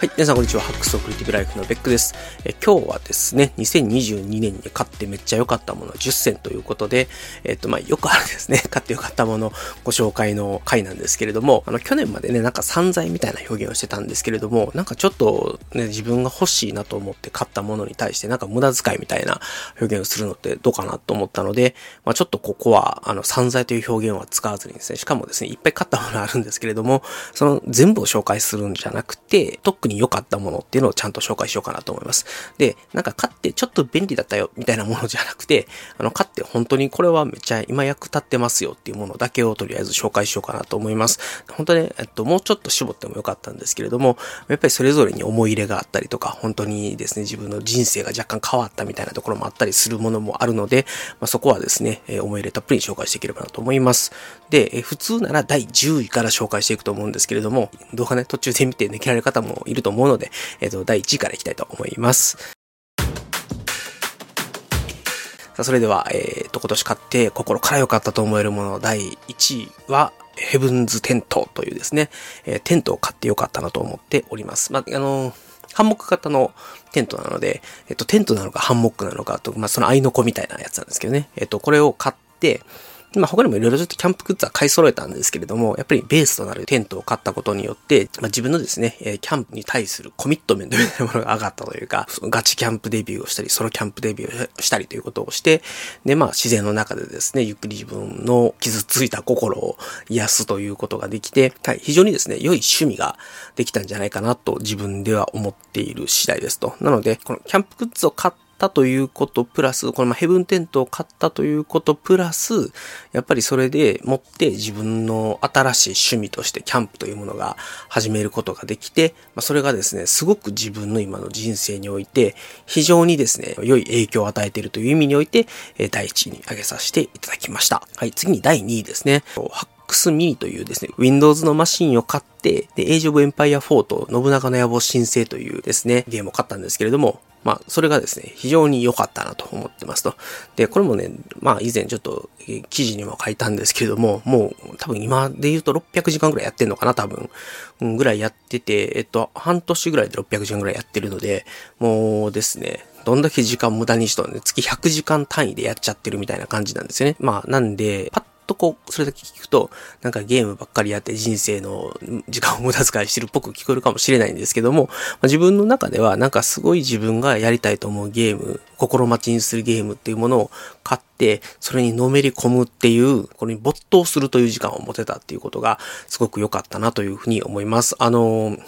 はい。皆さんこんにちは。ハックスオクリティブライフのベックです。え今日はですね、2022年に買ってめっちゃ良かったもの10選ということで、えっと、まあ、よくあるですね、買って良かったものご紹介の回なんですけれども、あの、去年までね、なんか散財みたいな表現をしてたんですけれども、なんかちょっとね、自分が欲しいなと思って買ったものに対して、なんか無駄遣いみたいな表現をするのってどうかなと思ったので、まあ、ちょっとここは、あの、散財という表現は使わずにですね、しかもですね、いっぱい買ったものあるんですけれども、その全部を紹介するんじゃなくて、特に良かったものっていうのをちゃんと紹介しようかなと思います。で、なんか買ってちょっと便利だったよみたいなものじゃなくて、あの、買って本当にこれはめっちゃ今役立ってますよっていうものだけをとりあえず紹介しようかなと思います。本当ね、えっと、もうちょっと絞ってもよかったんですけれども、やっぱりそれぞれに思い入れがあったりとか、本当にですね、自分の人生が若干変わったみたいなところもあったりするものもあるので、まあ、そこはですね、え思い入れたっぷりに紹介していければなと思います。で、え普通なら第10位から紹介していくと思うんですけれども、動画ね、途中で見て抜けられる方もいると思うので、えっと、第1位からいきたいと思います。さあ、それでは、えー、と、今年買って心から良かったと思えるもの第1位は、ヘブンズテントというですね、えー、テントを買って良かったなと思っております。まあ、あのー、ハンモック型のテントなので、えっと、テントなのかハンモックなのかと、まあ、その合いの子みたいなやつなんですけどね。えっと、これを買って、まあ他にもいろいろちょっとキャンプグッズは買い揃えたんですけれども、やっぱりベースとなるテントを買ったことによって、まあ自分のですね、えキャンプに対するコミットメントみたいなものが上がったというか、ガチキャンプデビューをしたり、ソロキャンプデビューをしたりということをして、でまあ自然の中でですね、ゆっくり自分の傷ついた心を癒すということができて、はい、非常にですね、良い趣味ができたんじゃないかなと自分では思っている次第ですと。なので、このキャンプグッズを買ってったということプラス、このまヘブンテントを買ったということプラス、やっぱりそれでもって自分の新しい趣味としてキャンプというものが始めることができて、まあ、それがですね、すごく自分の今の人生において、非常にですね、良い影響を与えているという意味において、第一位に挙げさせていただきました。はい、次に第2位ですね。X Mini というですね、Windows のマシンを買って、で、Age of Empire 4と信長の野望申請というですね、ゲームを買ったんですけれども、まあ、それがですね、非常に良かったなと思ってますと。で、これもね、まあ、以前ちょっと記事にも書いたんですけれども、もう多分今で言うと600時間ぐらいやってんのかな、多分。うん、ぐらいやってて、えっと、半年ぐらいで600時間ぐらいやってるので、もうですね、どんだけ時間無駄にしとんね、月100時間単位でやっちゃってるみたいな感じなんですよね。まあ、なんで、パッとこう、それだけ聞くと、なんかゲームばっかりやって人生の時間を無駄遣いしてるっぽく聞こえるかもしれないんですけども、まあ、自分の中ではなんかすごい自分がやりたいと思うゲーム、心待ちにするゲームっていうものを買って、それにのめり込むっていう、これに没頭するという時間を持てたっていうことがすごく良かったなというふうに思います。あのー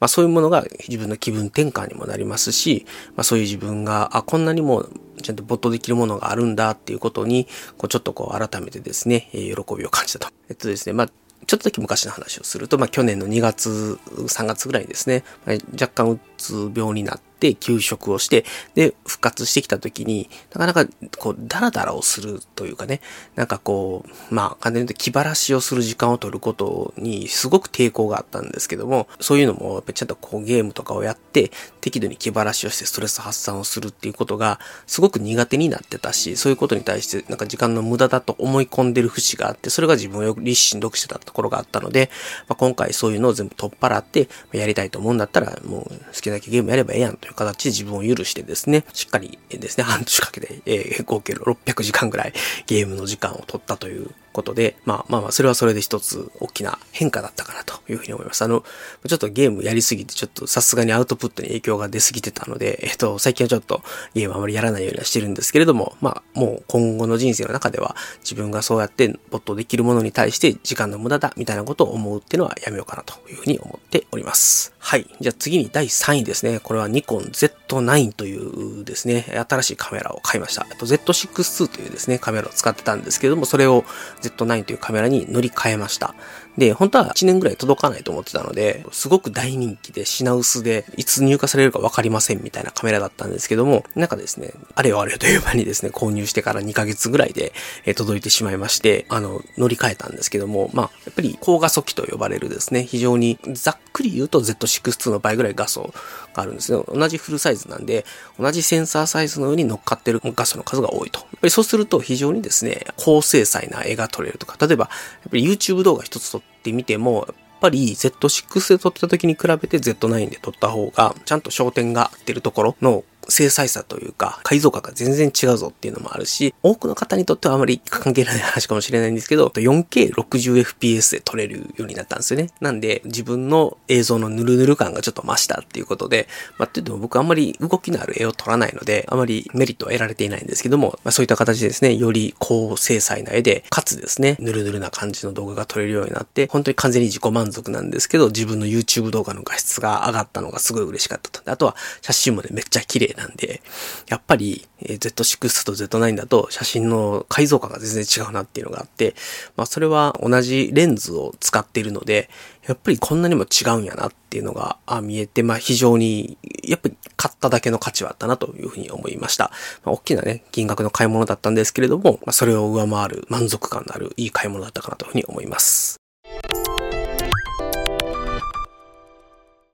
まあそういうものが自分の気分転換にもなりますし、まあそういう自分が、あ、こんなにもちゃんと没頭できるものがあるんだっていうことに、こうちょっとこう改めてですね、え、喜びを感じたと。えっとですね、まあちょっとだけ昔の話をすると、まあ去年の2月、3月ぐらいにですね、まあ、若干うつ病になって、休職をして、で、復活してきた時に、なかなか、こう、ダラダラをするというかね、なんかこう、まあ、簡単に言うと気晴らしをする時間を取ることにすごく抵抗があったんですけども、そういうのも、やっぱりちゃんとこうゲームとかをやって、適度に気晴らしをしてストレス発散をするっていうことが、すごく苦手になってたし、そういうことに対して、なんか時間の無駄だと思い込んでる節があって、それが自分をよく立心読してたところがあったので、まあ、今回そういうのを全部取っ払って、やりたいと思うんだったら、もう好きなだけゲームやればええやんという形で自分を許してですね、しっかりですね、半年かけて、えー、合計600時間ぐらいゲームの時間を取ったということで、まあまあまあ、それはそれで一つ大きな変化だったかなというふうに思います。あの、ちょっとゲームやりすぎて、ちょっとさすがにアウトプットに影響が出すぎてたので、えっと、最近はちょっとゲームあまりやらないようにはしてるんですけれども、まあ、もう今後の人生の中では自分がそうやって没頭できるものに対して時間の無駄だみたいなことを思うっていうのはやめようかなというふうに思っております。はい。じゃあ次に第3位ですね。これはニコン Z9 というですね、新しいカメラを買いました。Z6-2 というですね、カメラを使ってたんですけれども、それを Z9 というカメラに乗り換えました。で、本当は1年ぐらい届かないと思ってたので、すごく大人気で品薄で、いつ入荷されるかわかりませんみたいなカメラだったんですけども、なんかですね、あれよあれよという間にですね、購入してから2ヶ月ぐらいで、え届いてしまいまして、あの、乗り換えたんですけども、まあ、やっぱり高画素機と呼ばれるですね、非常にざっくり言うと Z6-2 の倍ぐらい画素があるんですね。同じフルサイズなんで、同じセンサーサイズの上に乗っかってる画素の数が多いと。やっぱりそうすると非常にですね、高精細な絵が撮れるとか、例えば、やっぱり YouTube 動画一つ撮ってみても、やっぱり Z6 で撮った時に比べて Z9 で撮った方が、ちゃんと焦点が合ってるところの精細さというか、解像度が全然違うぞっていうのもあるし、多くの方にとってはあまり関係ない話かもしれないんですけど、4K60fps で撮れるようになったんですよね。なんで、自分の映像のヌルヌル感がちょっと増したっていうことで、まあ、って言っても僕あんまり動きのある絵を撮らないので、あまりメリットは得られていないんですけども、まあ、そういった形でですね、より高精細な絵で、かつですね、ヌルヌルな感じの動画が撮れるようになって、本当に完全に自己満足なんですけど、自分の YouTube 動画の画質が上がったのがすごい嬉しかったと。あとは、写真もね、めっちゃ綺麗なんで、やっぱり、Z6 と Z9 だと写真の解像感が全然違うなっていうのがあって、まあそれは同じレンズを使っているので、やっぱりこんなにも違うんやなっていうのが見えて、まあ非常に、やっぱり買っただけの価値はあったなというふうに思いました。まあ、大きなね、金額の買い物だったんですけれども、まあ、それを上回る満足感のあるいい買い物だったかなというふうに思います。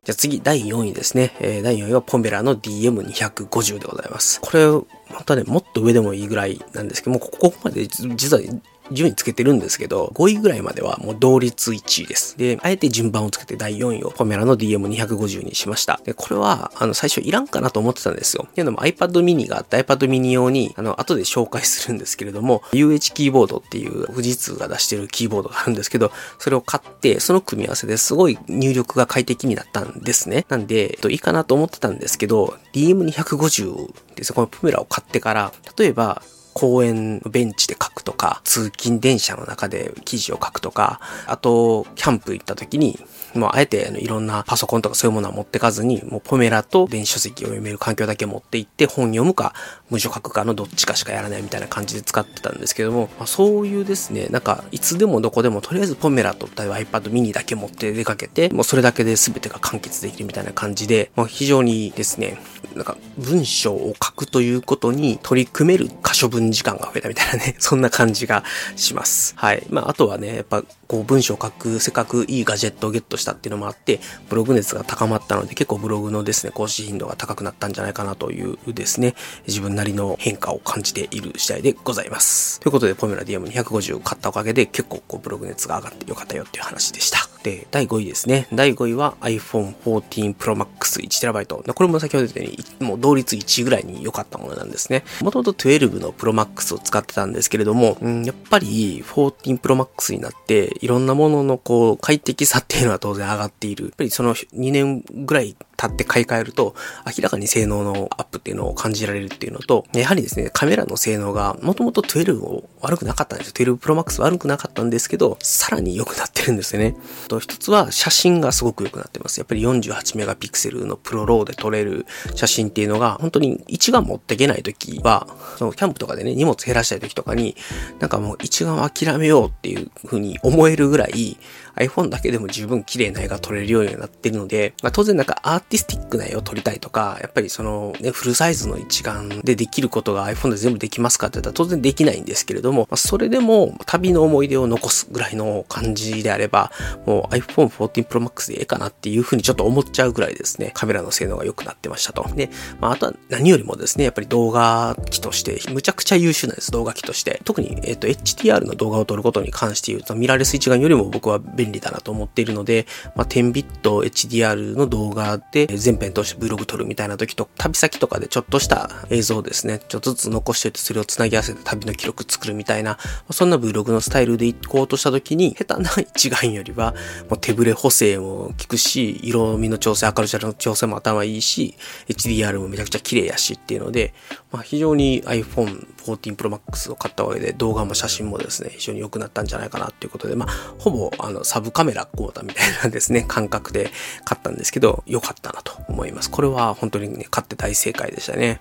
じゃあ次、第4位ですね。えー、第4位はポメラの DM250 でございます。これ、またね、もっと上でもいいぐらいなんですけども、ここまで実は順位つけてるんですけど、5位ぐらいまではもう同率1位です。で、あえて順番をつけて第4位をポメラの DM250 にしました。で、これは、あの、最初いらんかなと思ってたんですよ。っていうのも iPad mini があって iPad mini 用に、あの、後で紹介するんですけれども、UH キーボードっていう富士通が出してるキーボードがあるんですけど、それを買って、その組み合わせですごい入力が快適になったんですね。なんで、えっと、いいかなと思ってたんですけど、DM250 ですこのポメラを買ってから、例えば、公園のベンチで書くとか、通勤電車の中で記事を書くとか、あと、キャンプ行った時に、もうあえていろんなパソコンとかそういうものは持ってかずに、もうポメラと電子書籍を読める環境だけ持って行って本読むか文書書くかのどっちかしかやらないみたいな感じで使ってたんですけども、まあ、そういうですね、なんかいつでもどこでもとりあえずポメラと例えば iPad mini だけ持って出かけて、もうそれだけで全てが完結できるみたいな感じで、まあ、非常にですね、なんか文章を書くということに取り組める可処分時間が増えたみたいなね、そんな感じがします。はい。まあ、あとはね、やっぱこう文章を書く、せっかくいいガジェットをゲットしたっていうのもあって、ブログ熱が高まったので、結構ブログのですね、更新頻度が高くなったんじゃないかなというですね、自分なりの変化を感じている次第でございます。ということで、ポメラ DM250 買ったおかげで結構こうブログ熱が上がってよかったよっていう話でした。で、第5位ですね。第5位は iPhone 14 Pro Max 1TB。これも先ほど言ったように、もう同率1位ぐらいに良かったものなんですね。もともと12の Pro Max を使ってたんですけれども、うん、やっぱり14 Pro Max になって、いろんなもののこう、快適さっていうのは当然上がっている。やっぱりその2年ぐらい経って買い替えると、明らかに性能のアップっていうのを感じられるっていうのと、やはりですね、カメラの性能が、もともと12を悪くなかったんですよ。12 Pro Max 悪くなかったんですけど、さらに良くなってるんですよね。と、一つは写真がすごく良くなってます。やっぱり48メガピクセルのプロローで撮れる写真っていうのが、本当に一眼持っていけない時は、そのキャンプとかでね、荷物減らしたい時とかに、なんかもう一眼諦めようっていう風に思えるぐらい、iPhone だけでも十分綺麗な絵が撮れるようになってるので、まあ、当然なんかアーティスティックな絵を撮りたいとか、やっぱりそのね、フルサイズの一眼でできることが iPhone で全部できますかって言ったら当然できないんですけれども、まあ、それでも旅の思い出を残すぐらいの感じであれば、もう iPhone 14 Pro Max でええかなっていうふうにちょっと思っちゃうぐらいですね、カメラの性能が良くなってましたと。で、まあ、あとは何よりもですね、やっぱり動画機として、むちゃくちゃ優秀なんです、動画機として。特に、えっ、ー、と、HDR の動画を撮ることに関して言うと、ミラーレス一眼よりも僕は便便利だなと思っているので、まあ、10ビット HDR の動画で全編通して Vlog 撮るみたいな時と、旅先とかでちょっとした映像をですね、ちょっとずつ残しておいてそれを繋ぎ合わせて旅の記録作るみたいな、ま、そんな Vlog のスタイルで行こうとした時に、下手な一眼よりは、もう手ぶれ補正も効くし、色味の調整、明るさの調整も頭いいし、HDR もめちゃくちゃ綺麗やしっていうので、まあ、非常に iPhone 14 Pro Max を買ったわけで動画も写真もですね、非常に良くなったんじゃないかなっていうことで、まあ、ほぼあのサブカメラこうだみたいなですね、感覚で買ったんですけど、良かったなと思います。これは本当にね、買って大正解でしたね。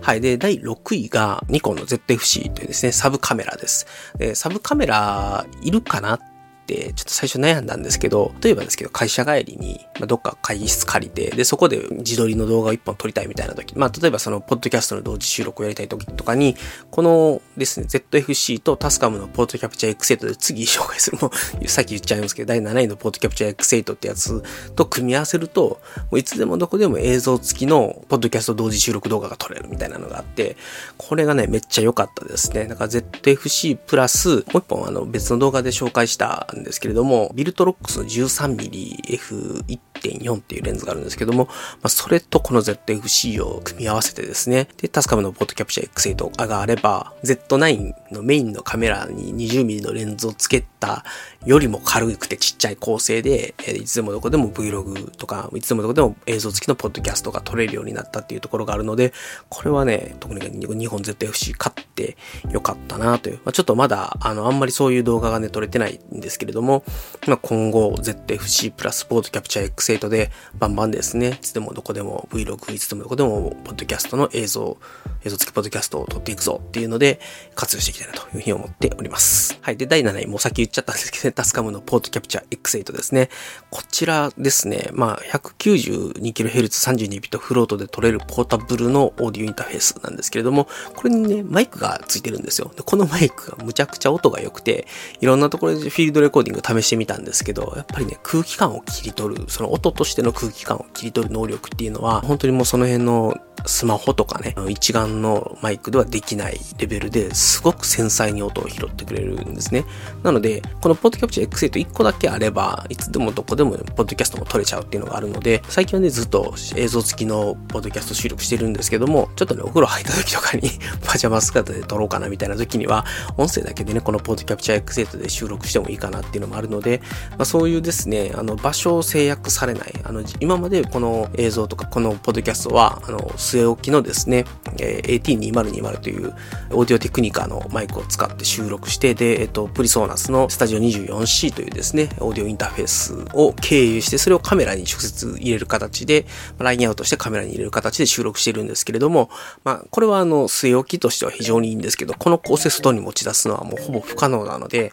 はい。で、第6位がニコンの ZFC というですね、サブカメラです。で、サブカメラいるかなってちょっと最初悩んだんですけど、例えばですけど会社帰りに、まあ、どっか会議室借りて、で、そこで自撮りの動画を一本撮りたいみたいな時、まあ、例えばその、ポッドキャストの同時収録をやりたい時とかに、このですね、ZFC とタスカムのポートキャプチャー X8 で次紹介する、もう、さっき言っちゃいますけど、第7位のポートキャプチャー X8 ってやつと組み合わせると、もういつでもどこでも映像付きのポッドキャスト同時収録動画が撮れるみたいなのがあって、これがね、めっちゃ良かったですね。だから ZFC プラス、もう一本あの別の動画で紹介したんですけれども、ビルトロックスの 13mmF1.4 っていうレンズがあるんですけども、まあ、それとこの ZFC を組み合わせてですね、で、タスカムのポッドキャプチャー X8 があれば、Z9 のメインのカメラに 20mm のレンズをつけたよりも軽くてちっちゃい構成で、えいつでもどこでも Vlog とか、いつでもどこでも映像付きのポッドキャストが撮れるようになったっていうところがあるので、これはね、特に日本 ZFC 買ってよかったなという。まあ、ちょっとまだ、あの、あんまりそういう動画がね、撮れてないんですけれども、まあ、今後 ZFC プラスポートキャプチャー X8 でバンバンですね、いつでもどこでも Vlog、いつでもどこでもポッドキャストの映像、映像付きポッドキャストを撮っていくぞっていうので、活用していきたいなというふうに思っております。はい。で、第7位、もうさっき言っちゃったんですけど、タスカムのポートキャプチャー X8 ですね。こちらですね、まあ、192kHz32 ビットフロートで撮れるポータブルのオーディオインターフェースなんですけれども、これにね、マイクがついてるんですよ。で、このマイクがむちゃくちゃ音が良くて、いろんなところでフィールドレコーディング試してみたんですけど、やっぱりね、空気感を切り取る、その音としての空気感を切り取る能力っていうのは、本当にもうその辺のスマホとかね、一眼のマイクではできないレベルですごく繊細に音を拾ってくれるんですね。なので、このポッドキャャプチャー X8 1個だけあれば、いつでもどこでもポッドキャストも撮れちゃうっていうのがあるので、最近はね、ずっと映像付きのポッドキャスト収録してるんですけども、ちょっとね、お風呂入った時とかに パジャマ姿で撮ろうかなみたいな時には、音声だけでね、このポッドキャプチャー X8 で収録してもいいかなっていうのもあるので、まあ、そういうですね、あの、場所を制約されない、あの、今までこの映像とかこのポッドキャストは、あの、据え置きのですね、えー、AT2020 というオーディオテクニカのマイクを使って収録して、で、えっと、プリソーナスのスタジオ 24C というですね、オーディオインターフェースを経由して、それをカメラに直接入れる形で、ラインアウトしてカメラに入れる形で収録しているんですけれども、まあ、これはあの、据え置きとしては非常にいいんですけど、この構成外に持ち出すのはもうほぼ不可能なので、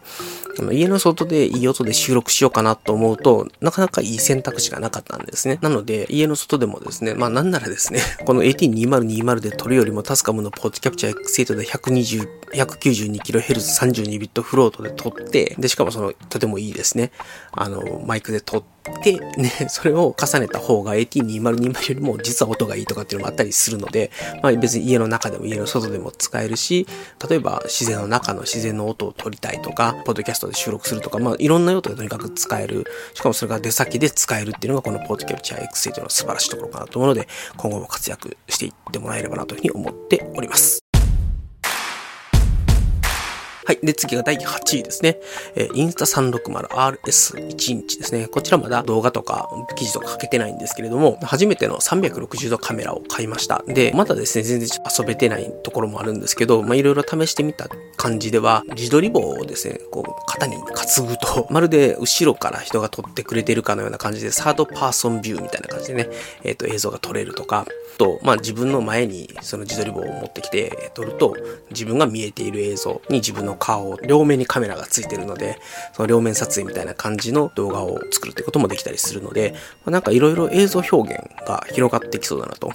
家の外でいい音で収録しようかなと思うと、なかなかいい選択肢がなかったんですね。なので、家の外でもですね、まあなんならですね、この AT2020 で撮るよりもタスカムのポートキャプチャー X8 で120、192kHz32 ビットフロートで撮って、で、しかもその、のとてもいいですね。あの、マイクで撮って、ね、それを重ねた方が AT2020 よりも実は音がいいとかっていうのもあったりするので、まあ別に家の中でも家の外でも使えるし、例えば自然の中の自然の音を撮りたいとか、ポッドキャストで収録するとか、まあいろんな用途でとにかく使える。しかもそれが出先で使えるっていうのがこのポッドキャプチャー X8 の素晴らしいところかなと思うので、今後も活躍していってもらえればなというふうに思っております。はい。で、次が第8位ですね。えー、インスタ 360RS1 インチですね。こちらまだ動画とか記事とかかけてないんですけれども、初めての360度カメラを買いました。で、まだですね、全然遊べてないところもあるんですけど、まあ、いろいろ試してみた感じでは、自撮り棒をですね、こう、肩に担ぐと、まるで後ろから人が撮ってくれてるかのような感じで、サードパーソンビューみたいな感じでね、えっ、ー、と、映像が撮れるとか、と、まあ、自分の前にその自撮り棒を持ってきて撮ると、自分が見えている映像に自分の顔を、両面にカメラがついてるので、その両面撮影みたいな感じの動画を作るってこともできたりするので、まあ、なんかいろいろ映像表現が広がってきそうだなと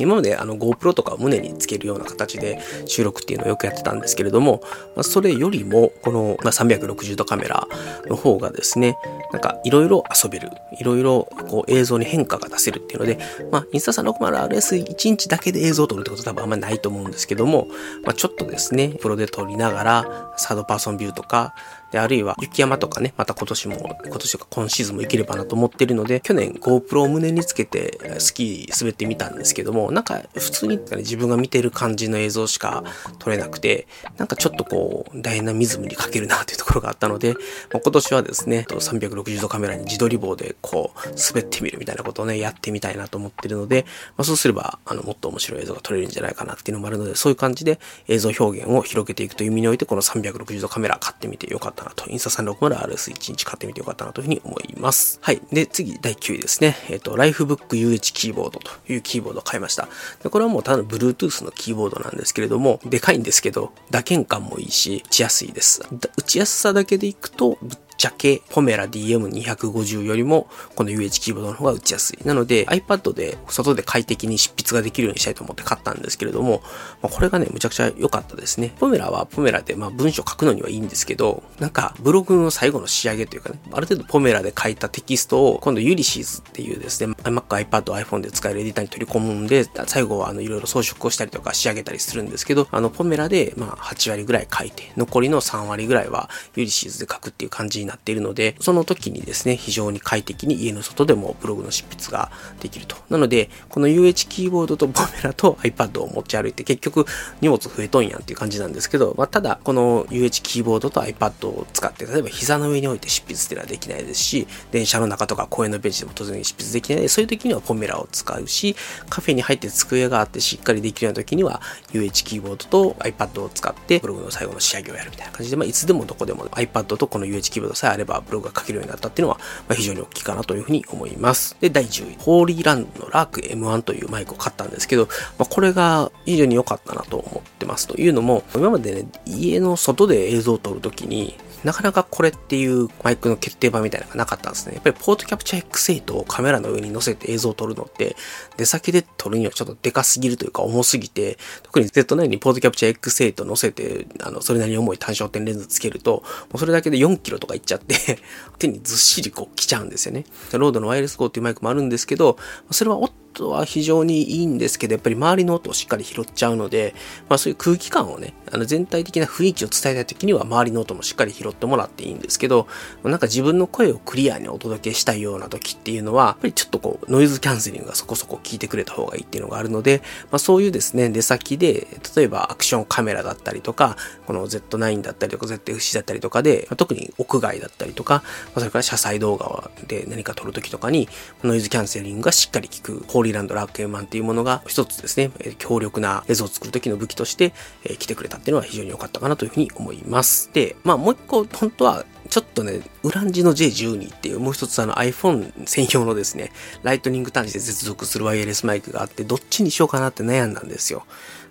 今まであの GoPro とかを胸につけるような形で収録っていうのをよくやってたんですけれども、まあ、それよりもこの、まあ、360度カメラの方がですね、なんかいろいろ遊べる、いろいろこう映像に変化が出せるっていうので、まあ、インスタ 360RS1 インチだけで映像を撮るってことは多分あんまりないと思うんですけども、まあ、ちょっとですね、プロで撮りながら、サードパーソンビューとか、で、あるいは雪山とかね、また今年も、今年とか今シーズンも行ければなと思ってるので、去年 GoPro を胸につけてスキー滑ってみたんですけども、なんか普通に、自分が見てる感じの映像しか撮れなくて、なんかちょっとこう、ダイナミズムに欠けるなというところがあったので、まあ、今年はですね、360度カメラに自撮り棒でこう、滑ってみるみたいなことをね、やってみたいなと思ってるので、まあ、そうすれば、あの、もっと面白い映像が撮れるんじゃないかなっていうのもあるので、そういう感じで映像表現を広げていくという意味において、この360度カメラ買ってみてよかったなと、インスタ 360RS1 日買ってみてよかったなというふうに思います。はい。で、次、第9位ですね。えっ、ー、と、ライフブック UH キーボードというキーボードを買いました。で、これはもうただの Bluetooth のキーボードなんですけれども、でかいんですけど、打鍵感もいいし、打ちやすいです。打ちやすさだけでいくと、ぶっちゃけポメラ DM250 よりもこの UH キーボードの方が打ちやすい。なので iPad で外で快適に執筆ができるようにしたいと思って買ったんですけれども、まあ、これがね、むちゃくちゃ良かったですね。ポメラはポメラでまあ文章書くのにはいいんですけど、なんかブログの最後の仕上げというかね、ある程度ポメラで書いたテキストを今度ユリシーズっていうですね、Mac、iPad、iPhone で使えるエディターに取り込むんで、最後はあのいろいろ装飾をしたりとか仕上げたりするんですけど、あのポメラでまあ8割ぐらい書いて、残りの3割ぐらいはユリシーズで書くっていう感じになっているので、その時にですね、非常に快適に家の外でもブログの執筆ができると。なので、この UH キーボードとポメラと iPad を持ち歩いて結局荷物増えとんやんっていう感じなんですけど、まあ、ただこの UH キーボードと iPad を使って、例えば膝の上に置いて執筆っていうのはできないですし、電車の中とか公園のベンチでも当然執筆できないでそういう時にはポメラを使うし、カフェに入って机があってしっかりできるような時には UH キーボードと iPad を使ってブログの最後の仕上げをやるみたいな感じで、まあ、いつでもどこでも iPad とこの UH キーボードさえあればブログが書けるようになったっていうのは、まあ、非常に大きいかなというふうに思います。で、第10位、ホーリーランドのラーク M1 というマイクを買ったんですけど、まあ、これが非常に良かったなと思ってます。というのも、今までね、家の外で映像を撮るときに、なかなかこれっていうマイクの決定版みたいなのがなかったんですね。やっぱりポートキャプチャー X8 をカメラの上に載せて映像を撮るのって、出先で撮るにはちょっとデカすぎるというか重すぎて、特に Z9 にポートキャプチャー X8 載せて、あの、それなりに重い単焦点レンズつけると、もうそれだけで4キロとかいっちゃって 手にずっしりこう来ちゃうんですよね。ロードのワイヤレス GO っていうマイクもあるんですけど、それは音は非常にいいんですけど、やっぱり周りの音をしっかり拾っちゃうので、まあそういう空気感をね、あの全体的な雰囲気を伝えたい時には周りの音もしっかり拾ってもらっていいんですけど、なんか自分の声をクリアにお届けしたいような時っていうのは、やっぱりちょっとこうノイズキャンセリングがそこそこ聞いてくれた方がいいっていうのがあるので、まあそういうですね、出先で、例えばアクションカメラだったりとか、この Z9 だったりとか ZFC だったりとかで、まあ、特に屋外だったりとか、まあ、それから車載動画で何か撮る時とかに、ノイズキャンセリングがしっかり効く、ホーリーランドラーク M っていうものが一つですね、強力な映像を作る時の武器として、え来てくれたっていうのは非常に良かったかなというふうに思います。で、まあもう一個、本当はちょっとね、ウランジの J12 っていうもう一つあの iPhone 専用のですね、ライトニング端子で接続するワイヤレスマイクがあって、どっちにしようかなって悩んだんですよ。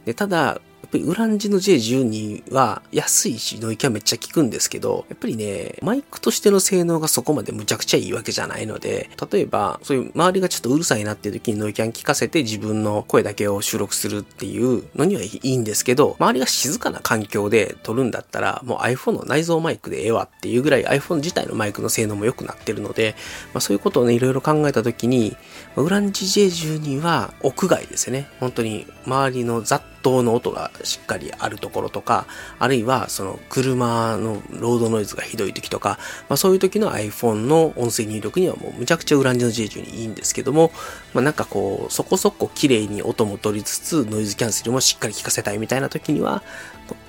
で、ただ、っぱりウランジの J12 は安いしノイキャンめっちゃ効くんですけど、やっぱりね、マイクとしての性能がそこまでむちゃくちゃいいわけじゃないので、例えば、そういう周りがちょっとうるさいなっていう時にノイキャン聞かせて自分の声だけを収録するっていうのにはいいんですけど、周りが静かな環境で撮るんだったら、もう iPhone の内蔵マイクでええわっていうぐらい iPhone 自体のマイクの性能も良くなってるので、まあ、そういうことをね、いろいろ考えた時に、ウランジ J12 は屋外ですよね。本当に周りの雑踏の音がしっかりあるところとか、あるいはその車のロードノイズがひどい時とか、まあそういう時の iPhone の音声入力にはもうむちゃくちゃウランジの J10 にいいんですけども、まあなんかこう、そこそこ綺麗に音も取りつつ、ノイズキャンセルもしっかり聞かせたいみたいな時には、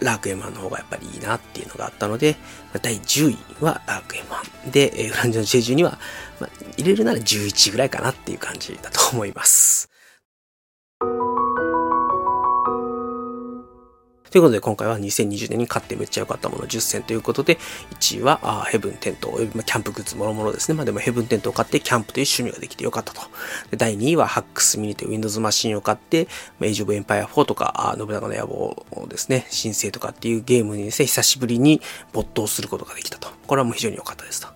ラーク M1 の方がやっぱりいいなっていうのがあったので、第10位はラーク M1 で、ウランジの J12 は、まあ、入れるなら11ぐらいかなっていう感じだと思います。ということで今回は2020年に買ってめっちゃ良かったもの10選ということで、1位はあヘブンテント、ま、キャンプグッズもろもろですね。まあでもヘブンテントを買ってキャンプという趣味ができて良かったと。で第2位はハックスミニという Windows マシンを買って、エイジオブエンパイア4とか、あ信長の野望ですね、申請とかっていうゲームにですね、久しぶりに没頭することができたと。これはもう非常に良かったですと。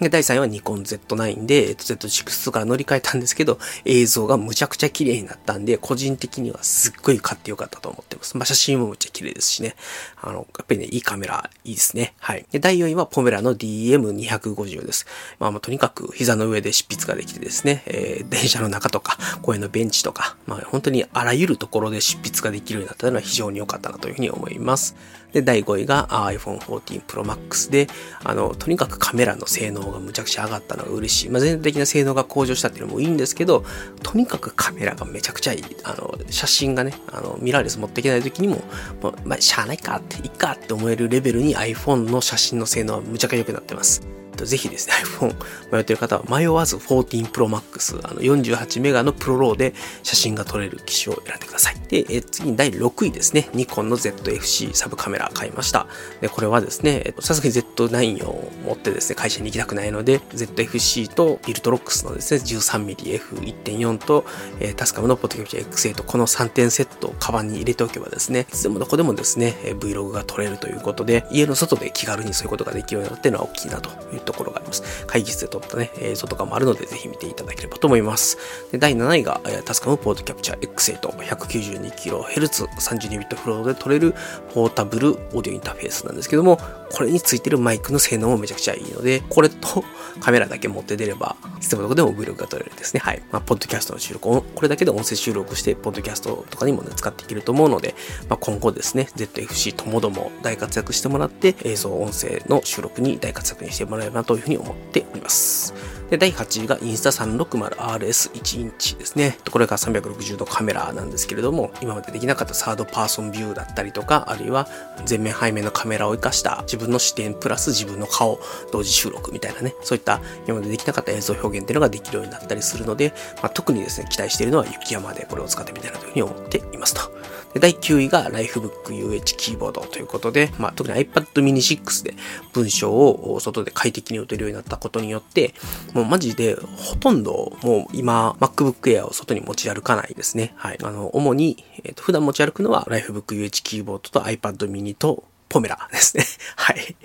で、第3位はニコン Z9 で、えっと、Z6 から乗り換えたんですけど、映像がむちゃくちゃ綺麗になったんで、個人的にはすっごい買ってよかったと思ってます。まあ、写真もむっちゃ綺麗ですしね。あの、やっぱりね、いいカメラ、いいですね。はい。で、第4位はポメラの DM250 です。まあ、まあ、とにかく膝の上で執筆ができてですね、えー、電車の中とか、公園のベンチとか、まあ、本当にあらゆるところで執筆ができるようになったのは非常に良かったなというふうに思います。で、第5位が iPhone 14 Pro Max で、あの、とにかくカメラの性能がむちゃくちゃ上がったのが嬉しい。まあ、全体的な性能が向上したっていうのもいいんですけど、とにかくカメラがめちゃくちゃいい。あの、写真がね、あの、ミラーレス持っていけない時にも、もまあ、しゃあないかって、いいかって思えるレベルに iPhone の写真の性能はむちゃくちゃ良くなってます。と、ぜひですね、iPhone 迷ってる方は迷わず14 Pro Max、あの48メガのプロローで写真が撮れる機種を選んでください。で、え次に第6位ですね、ニコンの ZFC サブカメラ買いました。で、これはですね、さすがに Z9 を持ってですね、会社に行きたくないので、ZFC とビルトロックスのですね、13mmF1.4 と、えー、タスカムのポッドキャプチャー X8、この3点セットをカバンに入れておけばですね、いつでもどこでもですね、Vlog が撮れるということで、家の外で気軽にそういうことができるようになってのは大きいなというところがあります。会議室で撮ったね、映像とかもあるので、ぜひ見ていただければと思います。で第7位が、タスカムポートキャプチャー X8、192kHz、32bit フローで撮れるポータブルオーディオインターフェースなんですけども、これについてるマイクの性能もめちゃくちゃいいので、これとカメラだけ持って出れば、いつでもどこでも Vlog が撮れるですね。はい。まあ、ポッドキャストの収録を、これだけで音声収録して、ポッドキャストとかにもね、使っていけると思うので、まあ、今後ですね、ZFC ともども大活躍してもらって、映像、音声の収録に大活躍にしてもらえばなというふうに思っております。で、第8位がインスタ 360RS1 インチですね。これが360度カメラなんですけれども、今までできなかったサードパーソンビューだったりとか、あるいは前面背面のカメラを活かした自分の視点プラス自分の顔同時収録みたいなね、そういった今までできなかった映像表現っていうのができるようになったりするので、まあ、特にですね、期待しているのは雪山でこれを使ってみたいなというふうに思っていますと。で第9位が Lifebook UH キーボードということで、まあ、特に iPad mini 6で文章を外で快適に打てるようになったことによって、もマジでほとんどもう今 MacBook Air を外に持ち歩かないですね。はい。あの、主に、えっ、ー、と、普段持ち歩くのは Lifebook UH キーボードと iPad mini とポメラですね。はい。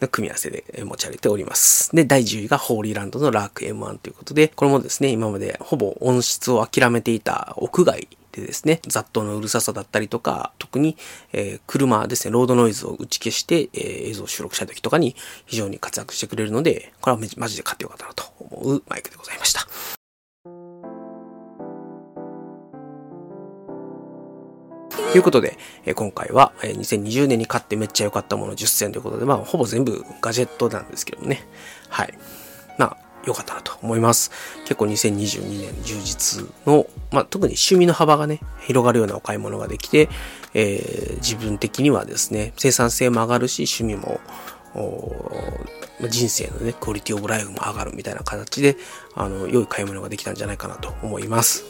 の組み合わせで持ち歩いております。で、第10位がホーリーランドのラーク M1 ということで、これもですね、今までほぼ音質を諦めていた屋外でですね、雑踏のうるささだったりとか、特に、えー、車ですね、ロードノイズを打ち消して、えー、映像収録した時とかに非常に活躍してくれるので、これはマジで買ってよかったなと思うマイクでございました。ということで、え今回は、え2020年に買ってめっちゃ良かったもの10選ということで、まあ、ほぼ全部ガジェットなんですけどもね。はい。良かったなと思います。結構2022年充実の、まあ、特に趣味の幅がね、広がるようなお買い物ができて、えー、自分的にはですね、生産性も上がるし、趣味も、人生のね、クオリティオブライフも上がるみたいな形で、あの、良い買い物ができたんじゃないかなと思います。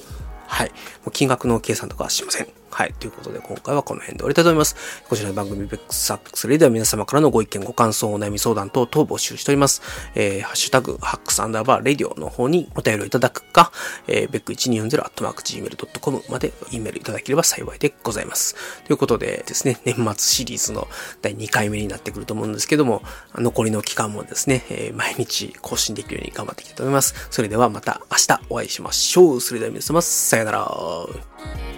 はい。もう金額の計算とかはしません。はい。ということで、今回はこの辺で終わりたいと思います。こちらの番組、ベックスサックスレでは皆様からのご意見、ご感想、お悩み相談等々募集しております。えー、ハッシュタグ、ハックスアンダーバー、レディオの方にお便りをいただくか、えー、ベック1240、アットマーク gmail.com まで E メールいただければ幸いでございます。ということでですね、年末シリーズの第2回目になってくると思うんですけども、残りの期間もですね、えー、毎日更新できるように頑張っていきたいと思います。それではまた明日お会いしましょう。それでは皆様、さよなら。